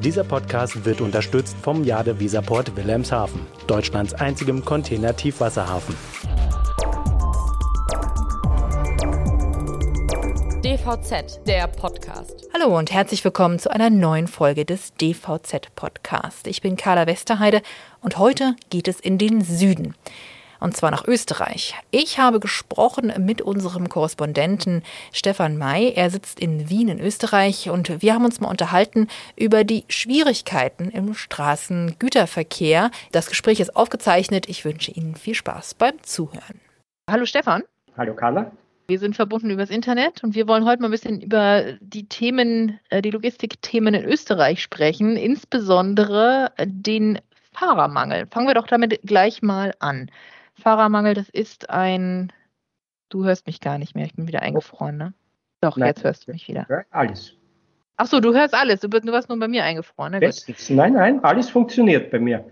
Dieser Podcast wird unterstützt vom Jade Visaport Wilhelmshaven, Deutschlands einzigem Container-Tiefwasserhafen. DVZ, der Podcast. Hallo und herzlich willkommen zu einer neuen Folge des DVZ Podcast. Ich bin Carla Westerheide und heute geht es in den Süden und zwar nach Österreich. Ich habe gesprochen mit unserem Korrespondenten Stefan May. Er sitzt in Wien in Österreich und wir haben uns mal unterhalten über die Schwierigkeiten im Straßengüterverkehr. Das Gespräch ist aufgezeichnet. Ich wünsche Ihnen viel Spaß beim Zuhören. Hallo Stefan. Hallo Carla. Wir sind verbunden übers Internet und wir wollen heute mal ein bisschen über die Themen, äh, die Logistikthemen in Österreich sprechen, insbesondere den Fahrermangel. Fangen wir doch damit gleich mal an. Fahrermangel, das ist ein. Du hörst mich gar nicht mehr, ich bin wieder eingefroren, ne? Doch, Nein, jetzt hörst du mich wieder. Alles. Ach so, du hörst alles. Du, du warst nur bei mir eingefroren. Ne? Bestens. Nein, nein, alles funktioniert bei mir.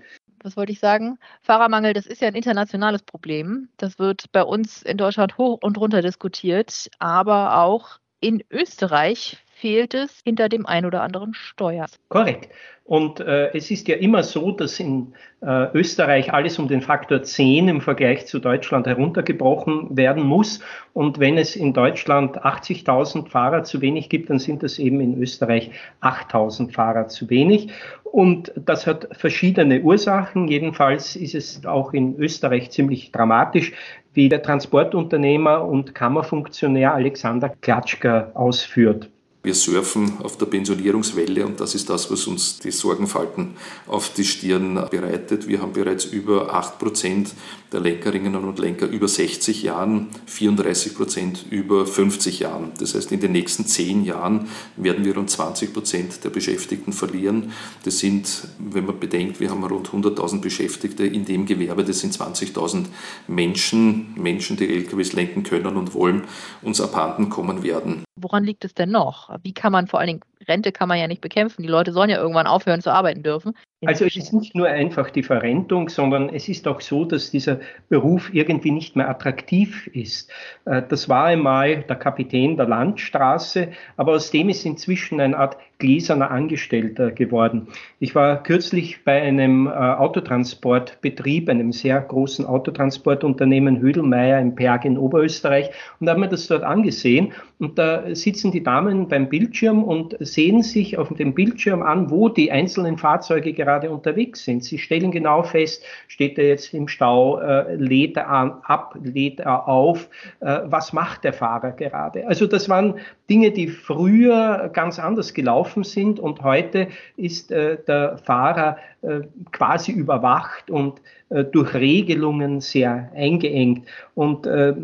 Was wollte ich sagen? Fahrermangel, das ist ja ein internationales Problem. Das wird bei uns in Deutschland hoch und runter diskutiert, aber auch in Österreich fehlt es hinter dem ein oder anderen Steuer. Korrekt. Und äh, es ist ja immer so, dass in äh, Österreich alles um den Faktor 10 im Vergleich zu Deutschland heruntergebrochen werden muss. Und wenn es in Deutschland 80.000 Fahrer zu wenig gibt, dann sind das eben in Österreich 8.000 Fahrer zu wenig. Und das hat verschiedene Ursachen. Jedenfalls ist es auch in Österreich ziemlich dramatisch, wie der Transportunternehmer und Kammerfunktionär Alexander Klatschka ausführt. Wir surfen auf der Pensionierungswelle und das ist das, was uns die Sorgenfalten auf die Stirn bereitet. Wir haben bereits über 8 Prozent der Lenkerinnen und Lenker über 60 Jahren, 34 Prozent über 50 Jahren. Das heißt, in den nächsten 10 Jahren werden wir rund 20 Prozent der Beschäftigten verlieren. Das sind, wenn man bedenkt, wir haben rund 100.000 Beschäftigte in dem Gewerbe, das sind 20.000 Menschen, Menschen, die LKWs lenken können und wollen, uns abhanden kommen werden. Woran liegt es denn noch? Wie kann man vor allen Dingen Rente kann man ja nicht bekämpfen. Die Leute sollen ja irgendwann aufhören zu arbeiten dürfen. Also es ist nicht nur einfach die Verrentung, sondern es ist auch so, dass dieser Beruf irgendwie nicht mehr attraktiv ist. Äh, das war einmal der Kapitän der Landstraße, aber aus dem ist inzwischen eine Art gläserner Angestellter geworden. Ich war kürzlich bei einem äh, Autotransportbetrieb, einem sehr großen Autotransportunternehmen Hödelmeier im Berg in Oberösterreich und habe mir das dort angesehen und da sitzen die Damen beim Bildschirm und sehen sich auf dem Bildschirm an, wo die einzelnen Fahrzeuge gerade unterwegs sind. Sie stellen genau fest, steht er jetzt im Stau, äh, lädt er an, ab, lädt er auf, äh, was macht der Fahrer gerade. Also das waren Dinge, die früher ganz anders gelaufen sind und heute ist äh, der Fahrer äh, quasi überwacht und äh, durch Regelungen sehr eingeengt. Und äh,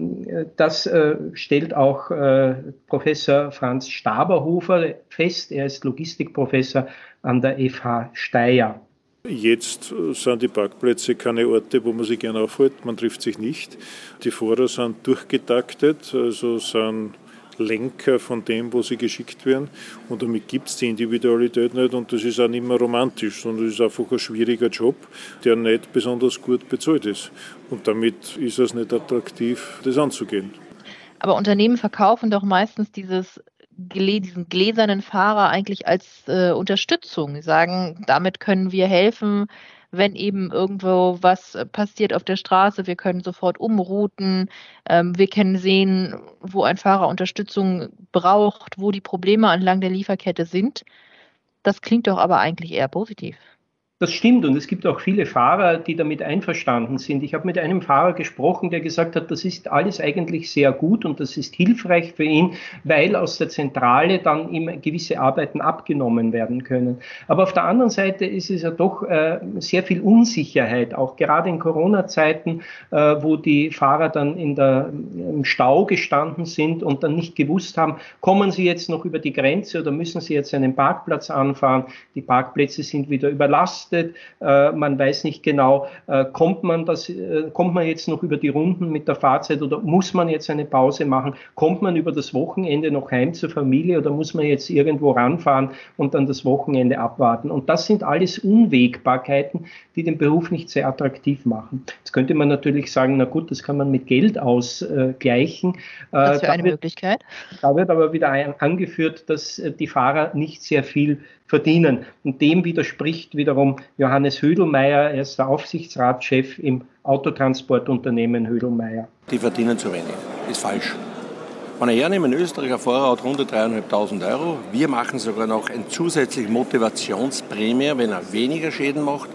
das stellt auch Professor Franz Staberhofer fest. Er ist Logistikprofessor an der FH Steyr. Jetzt sind die Parkplätze keine Orte, wo man sich gerne aufhält. Man trifft sich nicht. Die Fahrer sind durchgetaktet, also sind Lenker von dem, wo sie geschickt werden. Und damit gibt es die Individualität nicht und das ist auch nicht mehr romantisch, sondern es ist einfach ein schwieriger Job, der nicht besonders gut bezahlt ist. Und damit ist es nicht attraktiv, das anzugehen. Aber Unternehmen verkaufen doch meistens dieses diesen gläsernen Fahrer eigentlich als äh, Unterstützung. Sie sagen, damit können wir helfen, wenn eben irgendwo was passiert auf der Straße, wir können sofort umrouten, ähm, wir können sehen, wo ein Fahrer Unterstützung braucht, wo die Probleme entlang der Lieferkette sind. Das klingt doch aber eigentlich eher positiv. Das stimmt und es gibt auch viele Fahrer, die damit einverstanden sind. Ich habe mit einem Fahrer gesprochen, der gesagt hat, das ist alles eigentlich sehr gut und das ist hilfreich für ihn, weil aus der Zentrale dann ihm gewisse Arbeiten abgenommen werden können. Aber auf der anderen Seite ist es ja doch äh, sehr viel Unsicherheit, auch gerade in Corona-Zeiten, äh, wo die Fahrer dann in der, im Stau gestanden sind und dann nicht gewusst haben, kommen sie jetzt noch über die Grenze oder müssen sie jetzt einen Parkplatz anfahren. Die Parkplätze sind wieder überlastet belastet. Äh, man weiß nicht genau, äh, kommt man das, äh, kommt man jetzt noch über die Runden mit der Fahrzeit oder muss man jetzt eine Pause machen? Kommt man über das Wochenende noch heim zur Familie oder muss man jetzt irgendwo ranfahren und dann das Wochenende abwarten? Und das sind alles Unwägbarkeiten, die den Beruf nicht sehr attraktiv machen. Jetzt könnte man natürlich sagen, na gut, das kann man mit Geld ausgleichen. Was für eine wird, Möglichkeit? Da wird aber wieder angeführt, dass die Fahrer nicht sehr viel verdienen. Und dem widerspricht wiederum Johannes Hödelmeier, er ist der Aufsichtsratschef im Autotransportunternehmen Hödelmeier. Die verdienen zu wenig, ist falsch. Wenn ich hernehme, ein Fahrer hat rund 3.500 Euro. Wir machen sogar noch eine zusätzliche Motivationsprämie, wenn er weniger Schäden macht,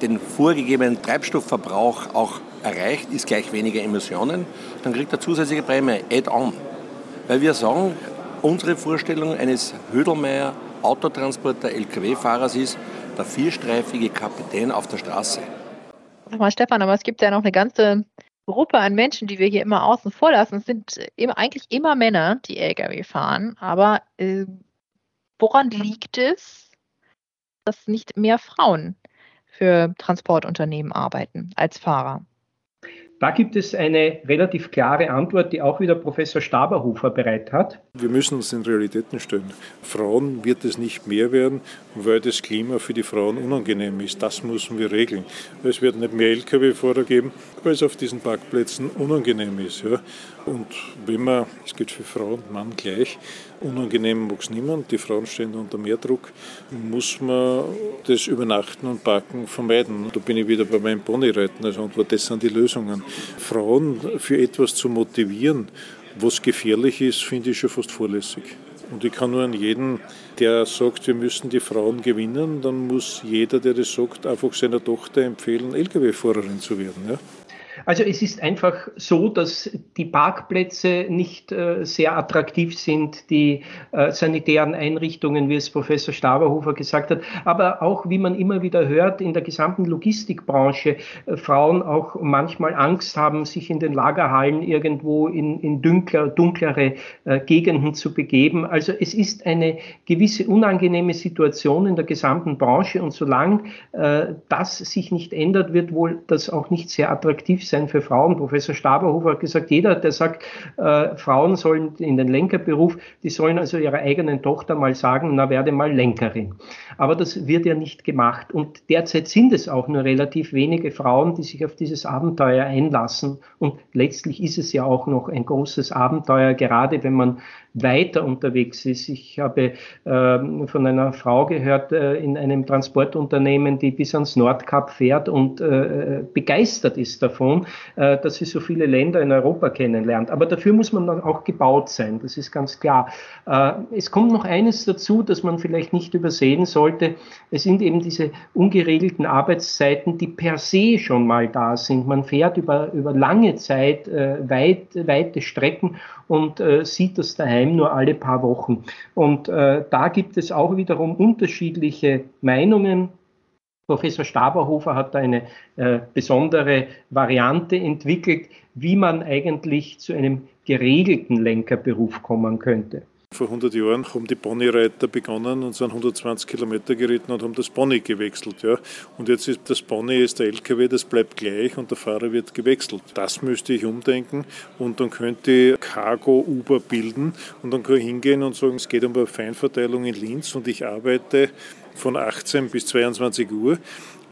den vorgegebenen Treibstoffverbrauch auch erreicht, ist gleich weniger Emissionen, dann kriegt er zusätzliche Prämie, add-on. Weil wir sagen, unsere Vorstellung eines Hödelmeier Autotransporter LKW-Fahrers ist der vierstreifige Kapitän auf der Straße. Sag mal, Stefan, aber es gibt ja noch eine ganze Gruppe an Menschen, die wir hier immer außen vor lassen. Es sind eigentlich immer Männer, die Lkw fahren. Aber äh, woran liegt es, dass nicht mehr Frauen für Transportunternehmen arbeiten als Fahrer? Da gibt es eine relativ klare Antwort, die auch wieder Professor Staberhofer bereit hat. Wir müssen uns in Realitäten stellen. Frauen wird es nicht mehr werden, weil das Klima für die Frauen unangenehm ist. Das müssen wir regeln. Es wird nicht mehr Lkw-Fahrer geben, weil es auf diesen Parkplätzen unangenehm ist. Ja. Und wenn man, es geht für Frau und Mann gleich, unangenehm mag es niemand, die Frauen stehen unter mehr Druck, muss man das Übernachten und Parken vermeiden. Da bin ich wieder bei meinem Ponyreiten als Antwort, das sind die Lösungen. Frauen für etwas zu motivieren, was gefährlich ist, finde ich schon fast vorlässig. Und ich kann nur an jeden, der sagt, wir müssen die Frauen gewinnen, dann muss jeder, der das sagt, einfach seiner Tochter empfehlen, Lkw-Fahrerin zu werden. Ja? Also es ist einfach so, dass die Parkplätze nicht äh, sehr attraktiv sind, die äh, sanitären Einrichtungen, wie es Professor Staberhofer gesagt hat, aber auch, wie man immer wieder hört, in der gesamten Logistikbranche äh, Frauen auch manchmal Angst haben, sich in den Lagerhallen irgendwo in, in dunkler, dunklere äh, Gegenden zu begeben. Also es ist eine gewisse unangenehme Situation in der gesamten Branche und solange äh, das sich nicht ändert, wird wohl das auch nicht sehr attraktiv sein für Frauen. Professor Staberhofer hat gesagt, jeder, der sagt, äh, Frauen sollen in den Lenkerberuf, die sollen also ihrer eigenen Tochter mal sagen, na werde mal Lenkerin. Aber das wird ja nicht gemacht. Und derzeit sind es auch nur relativ wenige Frauen, die sich auf dieses Abenteuer einlassen. Und letztlich ist es ja auch noch ein großes Abenteuer, gerade wenn man weiter unterwegs ist. Ich habe äh, von einer Frau gehört äh, in einem Transportunternehmen, die bis ans Nordkap fährt und äh, begeistert ist davon, äh, dass sie so viele Länder in Europa kennenlernt. Aber dafür muss man dann auch gebaut sein, das ist ganz klar. Äh, es kommt noch eines dazu, das man vielleicht nicht übersehen sollte. Es sind eben diese ungeregelten Arbeitszeiten, die per se schon mal da sind. Man fährt über, über lange Zeit äh, weit, weite Strecken und sieht das daheim nur alle paar Wochen. Und da gibt es auch wiederum unterschiedliche Meinungen. Professor Staberhofer hat da eine äh, besondere Variante entwickelt, wie man eigentlich zu einem geregelten Lenkerberuf kommen könnte. Vor 100 Jahren haben die Ponyreiter begonnen und sind 120 Kilometer geritten und haben das Pony gewechselt. Ja. Und jetzt ist das Pony ist der LKW, das bleibt gleich und der Fahrer wird gewechselt. Das müsste ich umdenken und dann könnte ich Cargo-Uber bilden und dann kann ich hingehen und sagen, es geht um eine Feinverteilung in Linz und ich arbeite von 18 bis 22 Uhr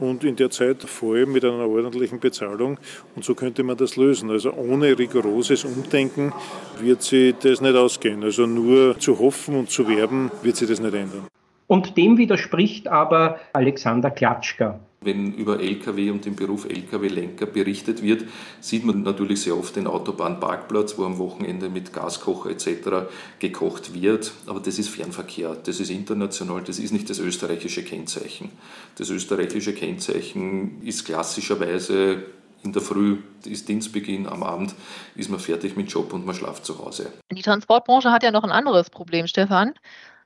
und in der Zeit vorher mit einer ordentlichen Bezahlung. Und so könnte man das lösen. Also ohne rigoroses Umdenken wird sich das nicht ausgehen. Also nur zu hoffen und zu werben wird sich das nicht ändern. Und dem widerspricht aber Alexander Klatschka. Wenn über Lkw und den Beruf Lkw-Lenker berichtet wird, sieht man natürlich sehr oft den Autobahnparkplatz, wo am Wochenende mit Gaskocher etc. gekocht wird. Aber das ist Fernverkehr, das ist international, das ist nicht das österreichische Kennzeichen. Das österreichische Kennzeichen ist klassischerweise in der Früh ist Dienstbeginn, am Abend ist man fertig mit Job und man schlaft zu Hause. Die Transportbranche hat ja noch ein anderes Problem, Stefan.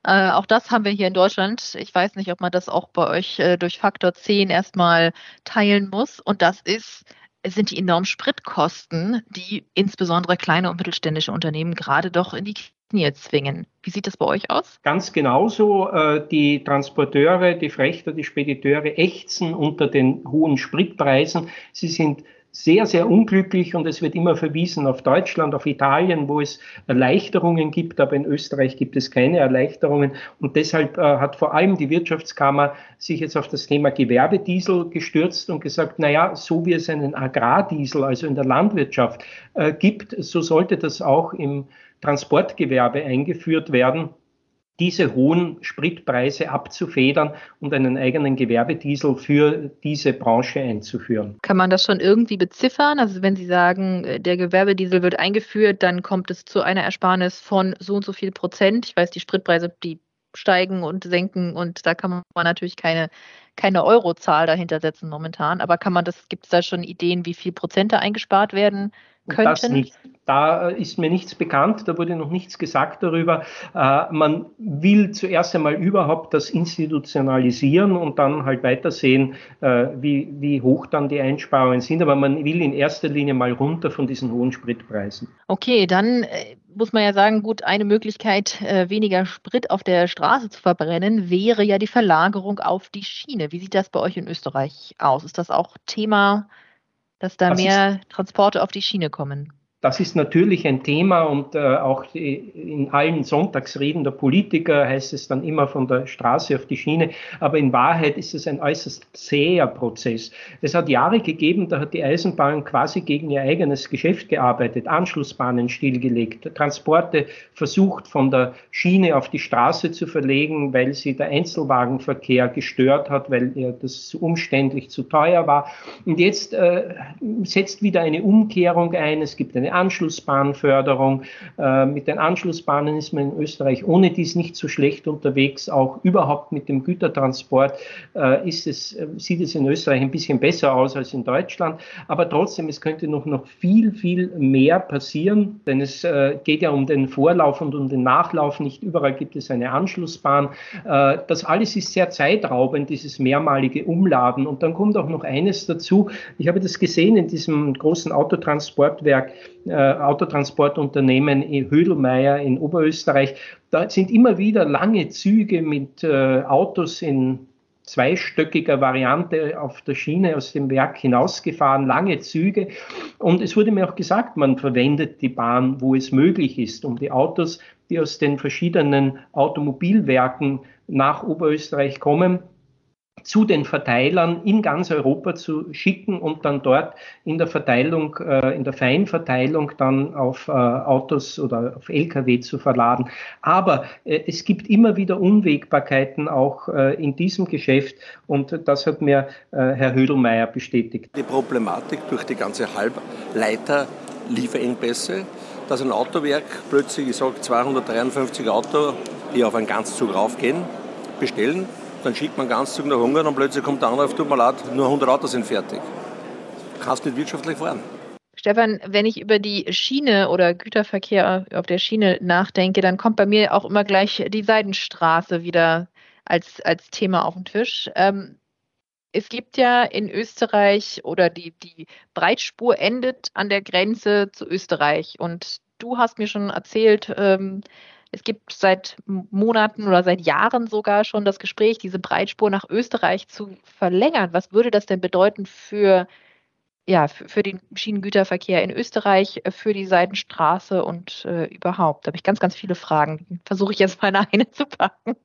Äh, auch das haben wir hier in Deutschland. Ich weiß nicht, ob man das auch bei euch äh, durch Faktor 10 erstmal teilen muss. Und das ist, sind die enormen Spritkosten, die insbesondere kleine und mittelständische Unternehmen gerade doch in die Knie zwingen. Wie sieht das bei euch aus? Ganz genauso. Äh, die Transporteure, die Frechter, die Spediteure ächzen unter den hohen Spritpreisen. Sie sind sehr, sehr unglücklich und es wird immer verwiesen auf Deutschland, auf Italien, wo es Erleichterungen gibt, aber in Österreich gibt es keine Erleichterungen und deshalb äh, hat vor allem die Wirtschaftskammer sich jetzt auf das Thema Gewerbediesel gestürzt und gesagt, na ja, so wie es einen Agrardiesel, also in der Landwirtschaft äh, gibt, so sollte das auch im Transportgewerbe eingeführt werden. Diese hohen Spritpreise abzufedern und einen eigenen Gewerbediesel für diese Branche einzuführen. Kann man das schon irgendwie beziffern? Also wenn Sie sagen, äh, der Gewerbediesel wird eingeführt, dann kommt es zu einer Ersparnis von so und so viel Prozent. Ich weiß, die Spritpreise, die steigen und senken und da kann man natürlich keine, keine Eurozahl dahinter setzen momentan. Aber kann man das, gibt es da schon Ideen, wie viel Prozente eingespart werden könnten? Das nicht. Da ist mir nichts bekannt, da wurde noch nichts gesagt darüber. Äh, man will zuerst einmal überhaupt das institutionalisieren und dann halt weitersehen, äh, wie, wie hoch dann die Einsparungen sind. Aber man will in erster Linie mal runter von diesen hohen Spritpreisen. Okay, dann äh, muss man ja sagen, gut, eine Möglichkeit, weniger Sprit auf der Straße zu verbrennen, wäre ja die Verlagerung auf die Schiene. Wie sieht das bei euch in Österreich aus? Ist das auch Thema dass da das mehr Transporte auf die Schiene kommen. Das ist natürlich ein Thema und äh, auch in allen Sonntagsreden der Politiker heißt es dann immer von der Straße auf die Schiene. Aber in Wahrheit ist es ein äußerst zäher Prozess. Es hat Jahre gegeben, da hat die Eisenbahn quasi gegen ihr eigenes Geschäft gearbeitet, Anschlussbahnen stillgelegt, Transporte versucht von der Schiene auf die Straße zu verlegen, weil sie der Einzelwagenverkehr gestört hat, weil ihr das zu umständlich, zu teuer war. Und jetzt äh, setzt wieder eine Umkehrung ein. Es gibt eine Anschlussbahnförderung. Äh, mit den Anschlussbahnen ist man in Österreich ohne dies nicht so schlecht unterwegs. Auch überhaupt mit dem Gütertransport äh, ist es, äh, sieht es in Österreich ein bisschen besser aus als in Deutschland. Aber trotzdem, es könnte noch, noch viel, viel mehr passieren, denn es geht ja um den Vorlauf und um den Nachlauf. Nicht überall gibt es eine Anschlussbahn. Das alles ist sehr zeitraubend, dieses mehrmalige Umladen. Und dann kommt auch noch eines dazu. Ich habe das gesehen in diesem großen Autotransportwerk äh, Autotransportunternehmen in Hödelmeier in Oberösterreich. Da sind immer wieder lange Züge mit äh, Autos in zweistöckiger Variante auf der Schiene aus dem Werk hinausgefahren, lange Züge. Und es wurde mir auch gesagt, man verwendet die Bahn, wo es möglich ist, um die Autos, die aus den verschiedenen Automobilwerken nach Oberösterreich kommen, zu den Verteilern in ganz Europa zu schicken und dann dort in der Verteilung, äh, in der Feinverteilung dann auf äh, Autos oder auf Lkw zu verladen. Aber äh, es gibt immer wieder Unwägbarkeiten auch in diesem Geschäft und das hat mir Herr Hödelmeier bestätigt. Die Problematik durch die ganze Halbleiter-Lieferengpässe, dass ein Autowerk plötzlich, ich sage 253 Auto, die auf einen Ganzzug raufgehen, bestellen dann schickt man ganz Zug nach Ungarn und plötzlich kommt der Anruf, tut mir leid, nur 100 Autos sind fertig. Kannst nicht wirtschaftlich fahren. Stefan, wenn ich über die Schiene oder Güterverkehr auf der Schiene nachdenke, dann kommt bei mir auch immer gleich die Seidenstraße wieder als, als Thema auf den Tisch. Ähm, es gibt ja in Österreich oder die, die Breitspur endet an der Grenze zu Österreich. Und du hast mir schon erzählt, ähm, es gibt seit Monaten oder seit Jahren sogar schon das Gespräch, diese Breitspur nach Österreich zu verlängern. Was würde das denn bedeuten für, ja, für, den Schienengüterverkehr in Österreich, für die Seidenstraße und äh, überhaupt? Da habe ich ganz, ganz viele Fragen. Versuche ich jetzt mal in eine zu packen.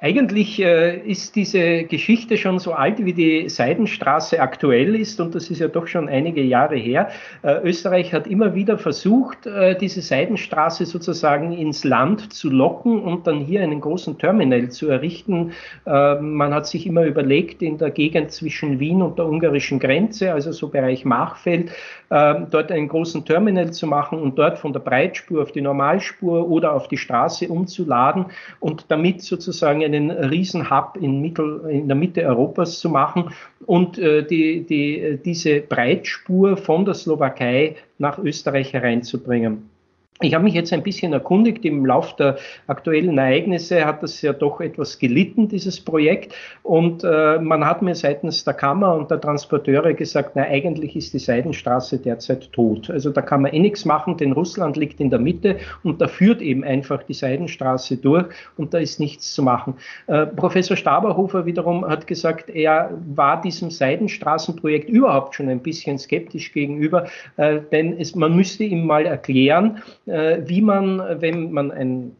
Eigentlich äh, ist diese Geschichte schon so alt, wie die Seidenstraße aktuell ist, und das ist ja doch schon einige Jahre her. Äh, Österreich hat immer wieder versucht, äh, diese Seidenstraße sozusagen ins Land zu locken und dann hier einen großen Terminal zu errichten. Äh, man hat sich immer überlegt, in der Gegend zwischen Wien und der ungarischen Grenze, also so Bereich Machfeld, äh, dort einen großen Terminal zu machen und dort von der Breitspur auf die Normalspur oder auf die Straße umzuladen und damit sozusagen eine einen Riesenhub in, Mittel, in der Mitte Europas zu machen und äh, die, die, diese Breitspur von der Slowakei nach Österreich hereinzubringen. Ich habe mich jetzt ein bisschen erkundigt. Im Lauf der aktuellen Ereignisse hat das ja doch etwas gelitten, dieses Projekt. Und äh, man hat mir seitens der Kammer und der Transporteure gesagt, na, eigentlich ist die Seidenstraße derzeit tot. Also da kann man eh nichts machen, denn Russland liegt in der Mitte und da führt eben einfach die Seidenstraße durch und da ist nichts zu machen. Äh, Professor Staberhofer wiederum hat gesagt, er war diesem Seidenstraßenprojekt überhaupt schon ein bisschen skeptisch gegenüber, äh, denn es, man müsste ihm mal erklären, wie man, wenn man ein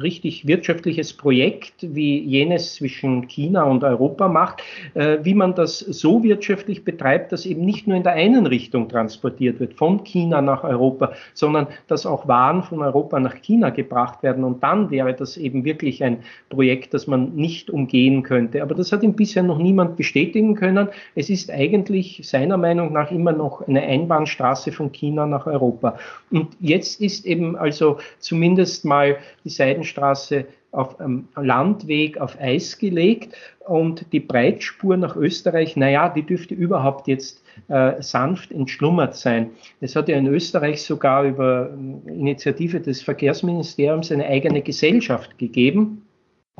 richtig wirtschaftliches Projekt, wie jenes zwischen China und Europa macht, äh, wie man das so wirtschaftlich betreibt, dass eben nicht nur in der einen Richtung transportiert wird, von China nach Europa, sondern dass auch Waren von Europa nach China gebracht werden. Und dann wäre das eben wirklich ein Projekt, das man nicht umgehen könnte. Aber das hat ihm bisher noch niemand bestätigen können. Es ist eigentlich seiner Meinung nach immer noch eine Einbahnstraße von China nach Europa. Und jetzt ist eben also zumindest mal die Seiten Seidenstraße auf einem Landweg auf Eis gelegt und die Breitspur nach Österreich, naja, die dürfte überhaupt jetzt äh, sanft entschlummert sein. Es hat ja in Österreich sogar über Initiative des Verkehrsministeriums eine eigene Gesellschaft gegeben,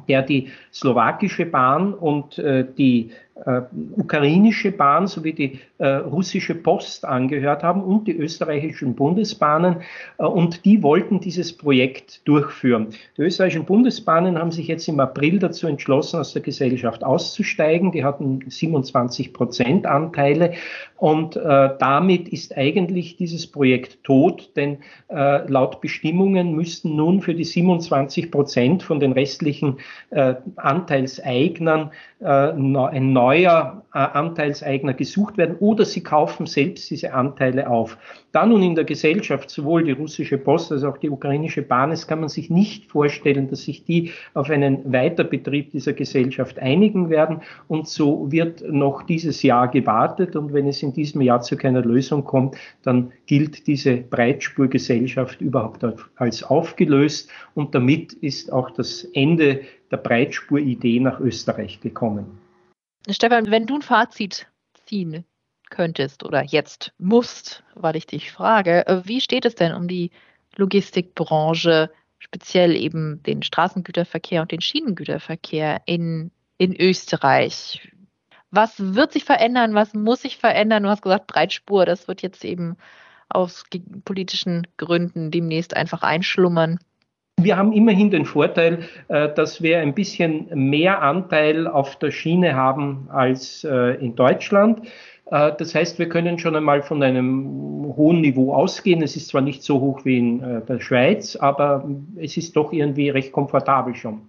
der die slowakische Bahn und äh, die äh, ukrainische Bahn sowie die äh, russische Post angehört haben und die österreichischen Bundesbahnen. Äh, und die wollten dieses Projekt durchführen. Die österreichischen Bundesbahnen haben sich jetzt im April dazu entschlossen, aus der Gesellschaft auszusteigen. Die hatten 27 Prozent Anteile. Und äh, damit ist eigentlich dieses Projekt tot, denn äh, laut Bestimmungen müssten nun für die 27 Prozent von den restlichen äh, Anteilseignern ein neuer Anteilseigner gesucht werden oder sie kaufen selbst diese Anteile auf. Da nun in der Gesellschaft sowohl die russische Post als auch die ukrainische Bahn ist, kann man sich nicht vorstellen, dass sich die auf einen Weiterbetrieb dieser Gesellschaft einigen werden. Und so wird noch dieses Jahr gewartet. Und wenn es in diesem Jahr zu keiner Lösung kommt, dann gilt diese Breitspurgesellschaft überhaupt als aufgelöst. Und damit ist auch das Ende der Breitspuridee nach Österreich gekommen. Stefan, wenn du ein Fazit ziehen könntest oder jetzt musst, weil ich dich frage, äh, wie steht es denn um die Logistikbranche, speziell eben den Straßengüterverkehr und den Schienengüterverkehr in, in Österreich? Was wird sich verändern? Was muss sich verändern? Du hast gesagt, Breitspur, das wird jetzt eben aus politischen Gründen demnächst einfach einschlummern. Wir haben immerhin den Vorteil, äh, dass wir ein bisschen mehr Anteil auf der Schiene haben als äh, in Deutschland. Äh, das heißt, wir können schon einmal von einem hohen Niveau ausgehen. Es ist zwar nicht so hoch wie in der Schweiz, aber es ist doch irgendwie recht komfortabel schon.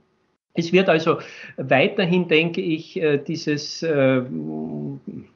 Es wird also weiterhin, denke ich, äh, dieses äh,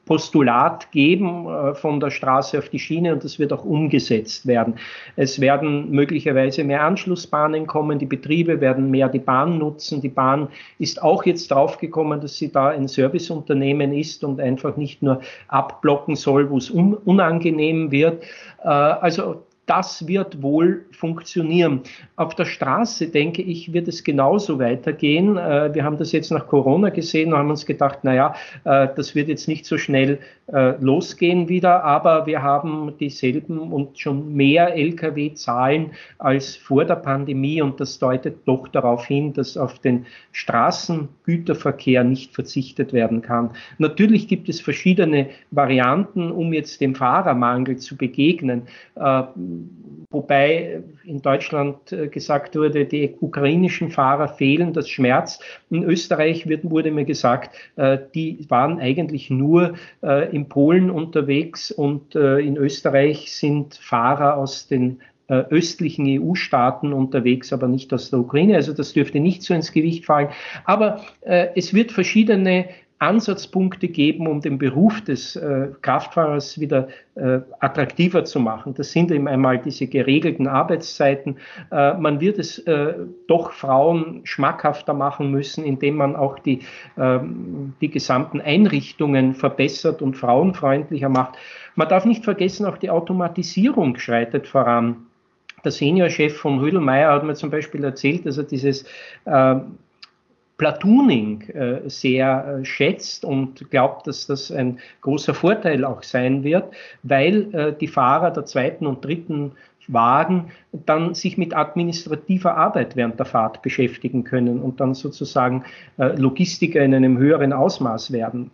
Postulat geben äh, von der Straße auf die Schiene und das wird auch umgesetzt werden. Es werden möglicherweise mehr Anschlussbahnen kommen, die Betriebe werden mehr die Bahn nutzen. Die Bahn ist auch jetzt draufgekommen, dass sie da ein Serviceunternehmen ist und einfach nicht nur abblocken soll, wo es unangenehm wird. Also das wird wohl funktionieren. Auf der Straße, denke ich, wird es genauso weitergehen. Äh, wir haben das jetzt nach Corona gesehen und haben uns gedacht, naja, äh, das wird jetzt nicht so schnell äh, losgehen wieder, aber wir haben dieselben und schon mehr Lkw-Zahlen als vor der Pandemie und das deutet doch darauf hin, dass auf den Straßengüterverkehr nicht verzichtet werden kann. Natürlich gibt es verschiedene Varianten, um jetzt dem Fahrermangel zu begegnen wobei in Deutschland äh, gesagt wurde, die ukrainischen Fahrer fehlen, das Schmerz. In Österreich wird, wurde mir gesagt, äh, die waren eigentlich nur äh, in Polen unterwegs und in Österreich sind Fahrer aus den östlichen EU-Staaten unterwegs, aber nicht aus der Ukraine. Also das dürfte nicht so ins Gewicht fallen. Aber es wird verschiedene Ansatzpunkte geben, um den Beruf des äh, Kraftfahrers wieder äh, attraktiver zu machen. Das sind eben einmal diese geregelten Arbeitszeiten. Äh, man wird es äh, doch Frauen schmackhafter machen müssen, indem man auch die, ähm, die gesamten Einrichtungen verbessert und frauenfreundlicher macht. Man darf nicht vergessen, auch die Automatisierung schreitet voran. Der Seniorchef von Rüdelmeier hat mir zum Beispiel erzählt, dass er dieses äh, Platooning äh, sehr äh, schätzt und glaubt, dass das ein großer Vorteil auch sein wird, weil äh, die Fahrer der zweiten und dritten Wagen dann sich mit administrativer Arbeit während der Fahrt beschäftigen können und dann sozusagen Logistiker in einem höheren Ausmaß werden.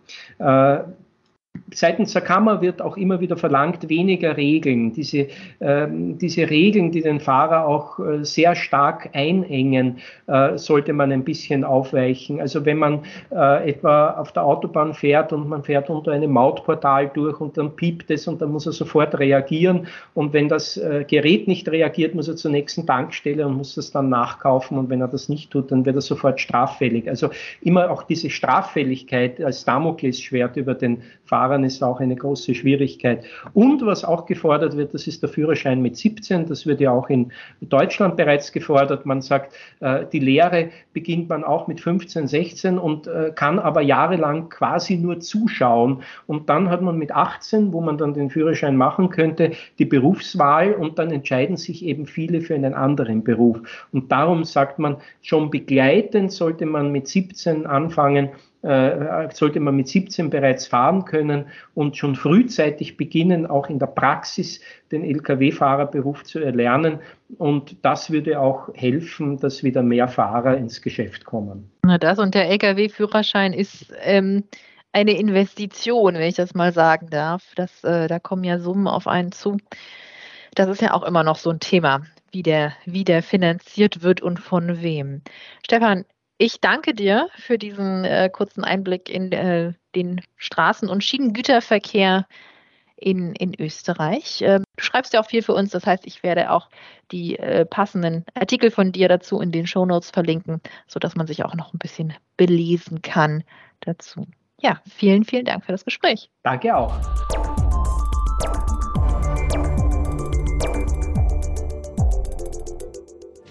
Seitens der Kammer wird auch immer wieder verlangt, weniger Regeln. Diese, äh, diese Regeln, die den Fahrer auch äh, sehr stark einengen, äh, sollte man ein bisschen aufweichen. Also wenn man äh, etwa auf der Autobahn fährt und man fährt unter einem Mautportal durch und dann piept es und dann muss er sofort reagieren. Und wenn das äh, Gerät nicht reagiert, muss er zur nächsten Tankstelle und muss das dann nachkaufen. Und wenn er das nicht tut, dann wird er sofort straffällig. Also immer auch diese Straffälligkeit als Damoklesschwert über den Fahrer Fahrern ist auch eine große Schwierigkeit. Und was auch gefordert wird, das ist der Führerschein mit 17. Das wird ja auch in Deutschland bereits gefordert. Man sagt, äh, die Lehre beginnt man auch mit 15, 16 und äh, kann aber jahrelang quasi nur zuschauen. Und dann hat man mit 18, wo man dann den Führerschein machen könnte, die Berufswahl und dann entscheiden sich eben viele für einen anderen Beruf. Und darum sagt man, schon begleitend sollte man mit 17 anfangen, äh, sollte man mit 17 bereits fahren können und schon frühzeitig beginnen, auch in der Praxis den Lkw-Fahrerberuf zu erlernen. Und das würde auch helfen, dass wieder mehr Fahrer ins Geschäft kommen. Na das und der Lkw-Führerschein ist ähm, eine Investition, wenn ich das mal sagen darf. Das, äh, da kommen ja Summen auf einen zu. Das ist ja auch immer noch so ein Thema, wie der, wie der finanziert wird und von wem. Stefan, ich danke dir für diesen äh, kurzen Einblick in äh, den Straßen- und Schienengüterverkehr in, in Österreich. Ähm, du schreibst ja auch viel für uns, das heißt, ich werde auch die äh, passenden Artikel von dir dazu in den Shownotes verlinken, sodass man sich auch noch ein bisschen belesen kann dazu. Ja, vielen, vielen Dank für das Gespräch. Danke auch.